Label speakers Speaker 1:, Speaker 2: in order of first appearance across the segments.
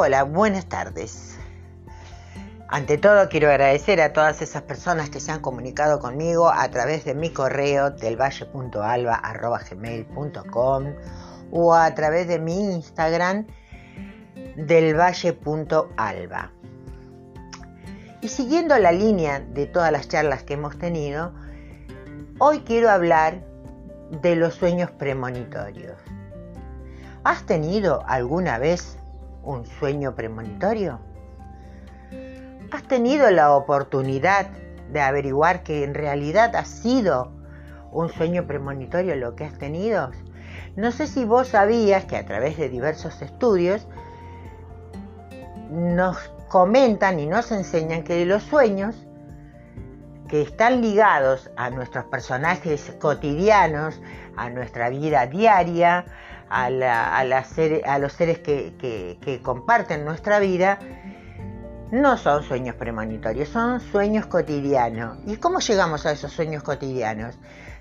Speaker 1: Hola, buenas tardes. Ante todo quiero agradecer a todas esas personas que se han comunicado conmigo a través de mi correo delvalle.alba.gmail.com o a través de mi Instagram delvalle.alba. Y siguiendo la línea de todas las charlas que hemos tenido, hoy quiero hablar de los sueños premonitorios. ¿Has tenido alguna vez un sueño premonitorio? ¿Has tenido la oportunidad de averiguar que en realidad ha sido un sueño premonitorio lo que has tenido? No sé si vos sabías que a través de diversos estudios nos comentan y nos enseñan que los sueños que están ligados a nuestros personajes cotidianos, a nuestra vida diaria, a, los seres que comparten nuestra vida, no son sueños premonitorios, son sueños cotidianos. ¿Y cómo llegamos a esos sueños cotidianos?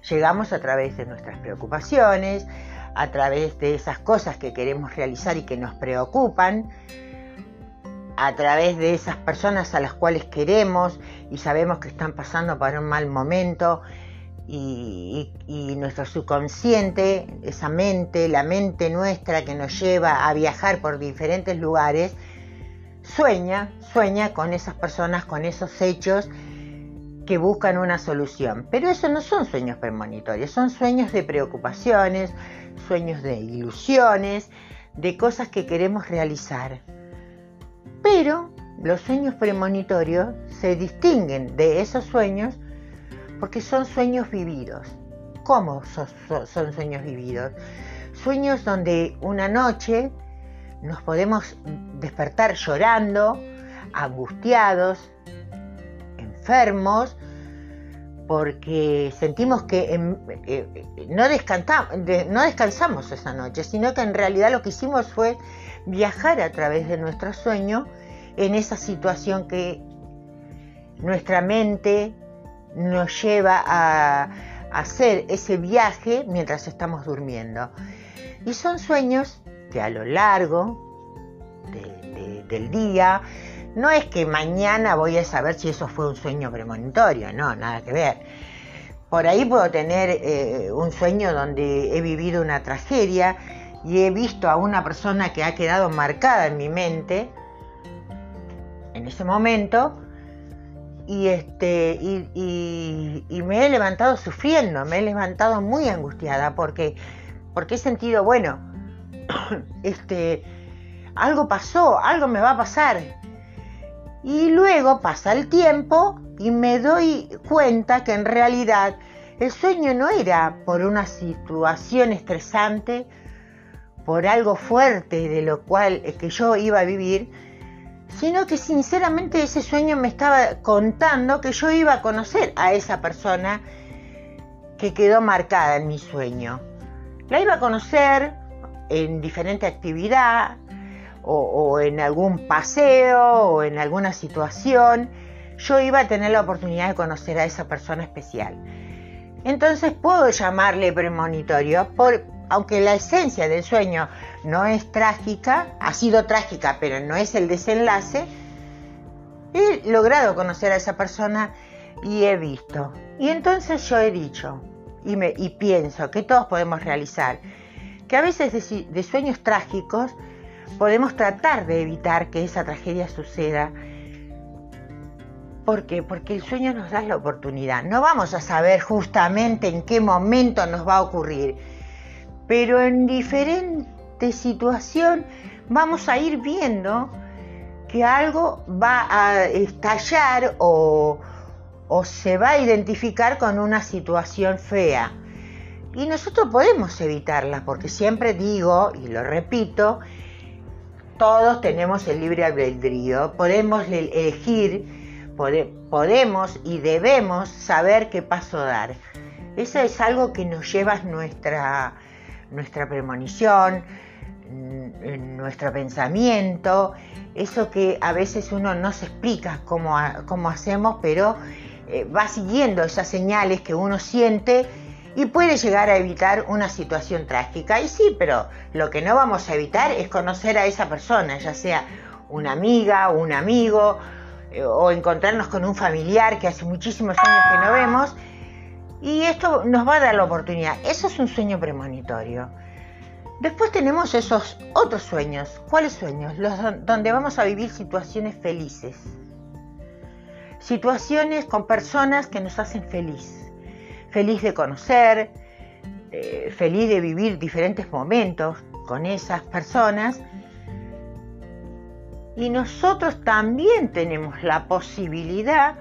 Speaker 1: Llegamos a través de nuestras preocupaciones, a través de esas cosas que queremos realizar y que nos preocupan, a través de esas personas a las cuales queremos y sabemos que están pasando por un mal momento y, y, nuestro subconsciente, esa mente, la mente nuestra que nos lleva a viajar por diferentes lugares, sueña, sueña con esas personas, con esos hechos que buscan una solución. Pero eso no son sueños premonitorios, son sueños de preocupaciones, sueños de ilusiones, de cosas que queremos realizar. Pero los sueños premonitorios se distinguen de esos sueños porque son sueños vividos. ¿Cómo son, sueños vividos? Sueños donde una noche nos podemos despertar llorando, angustiados, enfermos, porque sentimos que em, eh, no, descansamos, esa noche, sino que en realidad lo que hicimos fue viajar a través de nuestro sueño en esa situación que nuestra mente nos lleva a hacer ese viaje mientras estamos durmiendo. Y son sueños que a lo largo del día, no es que mañana voy a saber si eso fue un sueño premonitorio, no, nada que ver. Por ahí puedo tener eh, un sueño donde he vivido una tragedia y he visto a una persona que ha quedado marcada en mi mente en ese momento y, este, y, y me he levantado sufriendo, me he levantado muy angustiada porque, porque he sentido, bueno, este, algo pasó, algo me va a pasar. Y luego pasa el tiempo y me doy cuenta que en realidad el sueño no era por una situación estresante, por algo fuerte de lo cual que yo iba a vivir, sino que sinceramente ese sueño me estaba contando que yo iba a conocer a esa persona que quedó marcada en mi sueño. La iba a conocer en diferente actividad, o, en algún paseo o en alguna situación, yo iba a tener la oportunidad de conocer a esa persona especial. Entonces puedo llamarle premonitorio, por, aunque la esencia del sueño no es trágica, ha sido trágica, pero no es el desenlace, he logrado conocer a esa persona y he visto. Y entonces yo he dicho y, pienso que todos podemos realizar que a veces de sueños trágicos podemos tratar de evitar que esa tragedia suceda. ¿Por qué? Porque el sueño nos da la oportunidad. No vamos a saber justamente en qué momento nos va a ocurrir, pero en diferente situación vamos a ir viendo que algo va a estallar o, o se va a identificar con una situación fea. Y nosotros podemos evitarla, porque siempre digo, y lo repito, todos tenemos el libre albedrío, podemos elegir, podemos y debemos saber qué paso dar. Eso es algo que nos lleva nuestra, nuestra premonición, mm, nuestro pensamiento, eso que a veces uno no se explica cómo, hacemos, pero eh, va siguiendo esas señales que uno siente y puede llegar a evitar una situación trágica. Y sí, pero lo que no vamos a evitar es conocer a esa persona, ya sea una amiga, un amigo, eh, o encontrarnos con un familiar que hace muchísimos años que no vemos. Y esto nos va a dar la oportunidad. Eso es un sueño premonitorio. Después tenemos esos otros sueños. ¿Cuáles sueños? Los donde vamos a vivir situaciones felices. Situaciones con personas que nos hacen feliz feliz de conocer, eh, feliz de vivir diferentes momentos con esas personas. Y nosotros también tenemos la posibilidad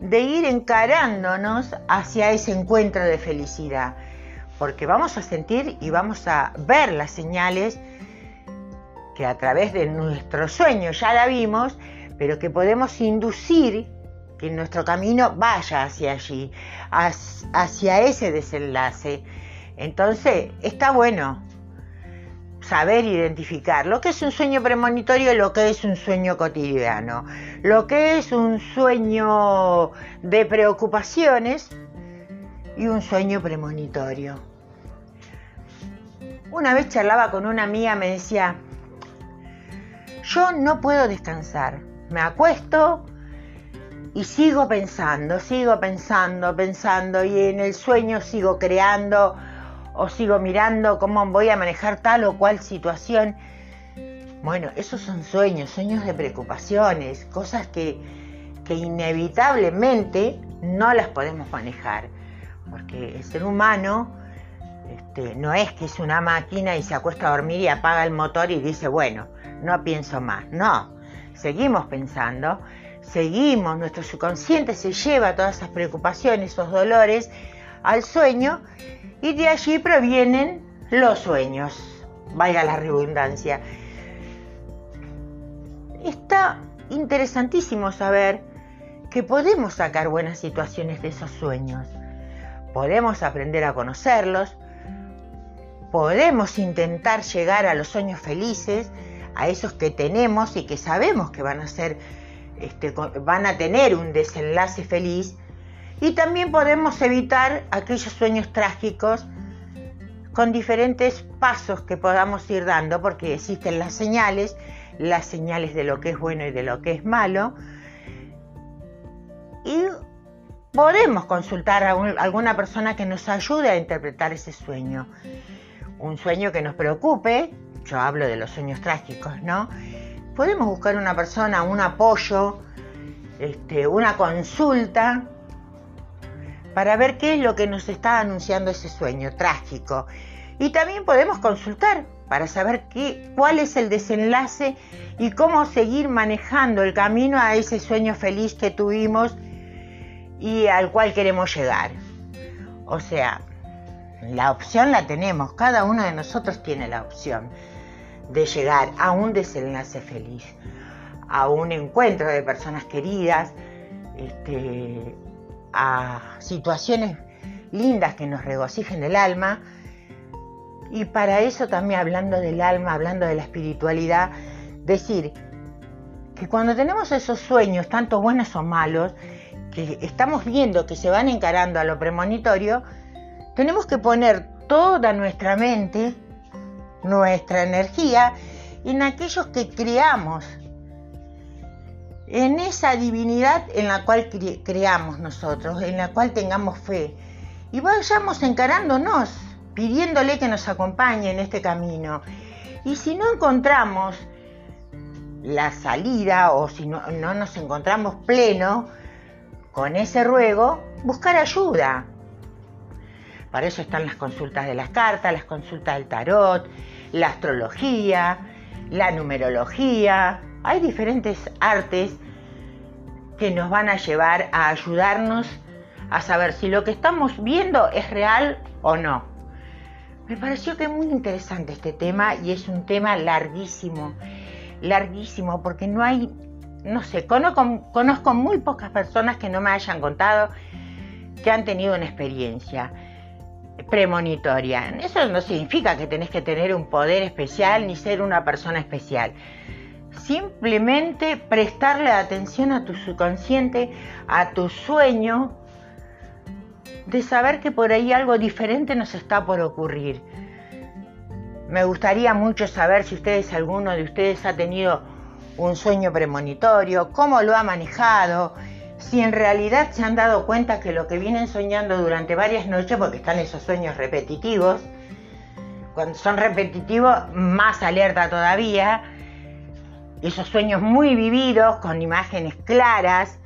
Speaker 1: de ir encarándonos hacia ese encuentro de felicidad, porque vamos a sentir y vamos a ver las señales que a través de nuestro sueño ya la vimos, pero que podemos inducir que nuestro camino vaya hacia allí, hacia ese desenlace. Entonces, está bueno saber identificar lo que es un sueño premonitorio lo que es un sueño cotidiano, lo que es un sueño de preocupaciones y un sueño premonitorio. Una vez charlaba con una amiga, me decía, yo no puedo descansar, me acuesto, y sigo pensando, sigo pensando, pensando y en el sueño sigo creando o sigo mirando cómo voy a manejar tal o cual situación. Bueno, esos son sueños, sueños de preocupaciones, cosas que, que inevitablemente no las podemos manejar, porque el ser humano este, no es que es una máquina y se acuesta a dormir y apaga el motor y dice, bueno, no pienso más, no, seguimos pensando seguimos, nuestro subconsciente se lleva todas esas preocupaciones, esos dolores al sueño y de allí provienen los sueños, vaya la redundancia. Está interesantísimo saber que podemos sacar buenas situaciones de esos sueños. Podemos aprender a conocerlos, podemos intentar llegar a los sueños felices, a esos que tenemos y que sabemos que van a ser este, van a tener un desenlace feliz y también podemos evitar aquellos sueños trágicos con diferentes pasos que podamos ir dando porque existen las señales, las señales de lo que es bueno y de lo que es malo y podemos consultar a, alguna persona que nos ayude a interpretar ese sueño. Un sueño que nos preocupe, yo hablo de los sueños trágicos, ¿no? podemos buscar una persona, un apoyo, este, una consulta, para ver qué es lo que nos está anunciando ese sueño trágico. Y también podemos consultar para saber qué, cuál es el desenlace y cómo seguir manejando el camino a ese sueño feliz que tuvimos y al cual queremos llegar. O sea, la opción la tenemos, cada uno de nosotros tiene la opción de llegar a un desenlace feliz, a un encuentro de personas queridas, este, a situaciones lindas que nos regocijen el alma. Y para eso también hablando del alma, hablando de la espiritualidad, decir que cuando tenemos esos sueños, tanto buenos o malos, que estamos viendo que se van encarando a lo premonitorio, tenemos que poner toda nuestra mente nuestra energía en aquellos que creamos, en esa divinidad en la cual creamos nosotros, en la cual tengamos fe. Y vayamos encarándonos, pidiéndole que nos acompañe en este camino. Y si no encontramos la salida o si no, no nos encontramos pleno con ese ruego, buscar ayuda. Para eso están las consultas de las cartas, las consultas del tarot, la astrología, la numerología. Hay diferentes artes que nos van a llevar a ayudarnos a saber si lo que estamos viendo es real o no. Me pareció que es muy interesante este tema y es un tema larguísimo, larguísimo, porque no hay, no sé, conozco, conozco muy pocas personas que no me hayan contado que han tenido una experiencia premonitoria. Eso no significa que tenés que tener un poder especial ni ser una persona especial. Simplemente prestarle atención a tu subconsciente, a tu sueño de saber que por ahí algo diferente nos está por ocurrir. Me gustaría mucho saber si ustedes, alguno de ustedes ha tenido un sueño premonitorio, cómo lo ha manejado, si en realidad se han dado cuenta que lo que vienen soñando durante varias noches, porque están esos sueños repetitivos, cuando son repetitivos, más alerta todavía, esos sueños muy vividos, con imágenes claras,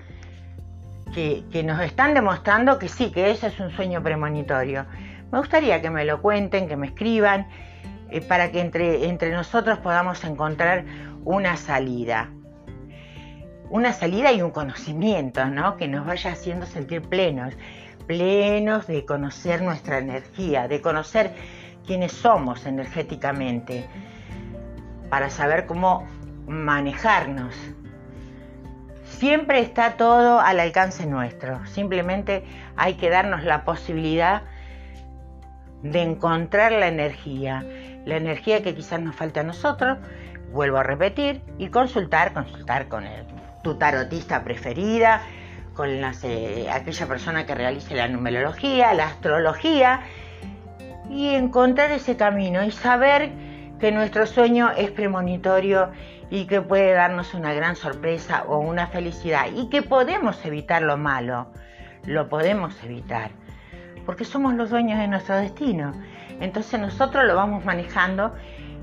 Speaker 1: que, nos están demostrando que sí, que ese es un sueño premonitorio. Me gustaría que me lo cuenten, que me escriban, eh, para que entre, entre nosotros podamos encontrar una salida. Una salida y un conocimiento, ¿no? Que nos vaya haciendo sentir plenos, plenos de conocer nuestra energía, de conocer quiénes somos energéticamente, para saber cómo manejarnos. Siempre está todo al alcance nuestro, simplemente hay que darnos la posibilidad de encontrar la energía, la energía que quizás nos falte a nosotros, vuelvo a repetir, y consultar, consultar con tu tarotista preferida, con eh, aquella persona que realice la numerología, la astrología, y encontrar ese camino y saber que nuestro sueño es premonitorio y que puede darnos una gran sorpresa o una felicidad y que podemos evitar lo malo, lo podemos evitar, porque somos los dueños de nuestro destino. Entonces nosotros lo vamos manejando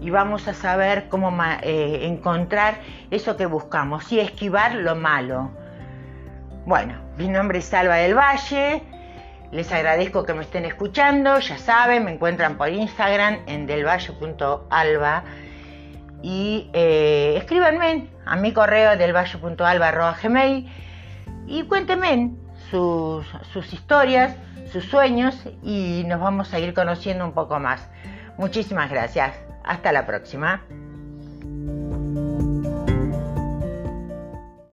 Speaker 1: y vamos a saber cómo eh, encontrar eso que buscamos y esquivar lo malo. Bueno, mi nombre es Salva del Valle. Les agradezco que me estén escuchando, ya saben, me encuentran por Instagram en delvalle.alba y eh, escríbanme a mi correo delvalle.alba.gmail y cuéntenme sus, sus historias, sus sueños y nos vamos a ir conociendo un poco más. Muchísimas gracias. Hasta la próxima.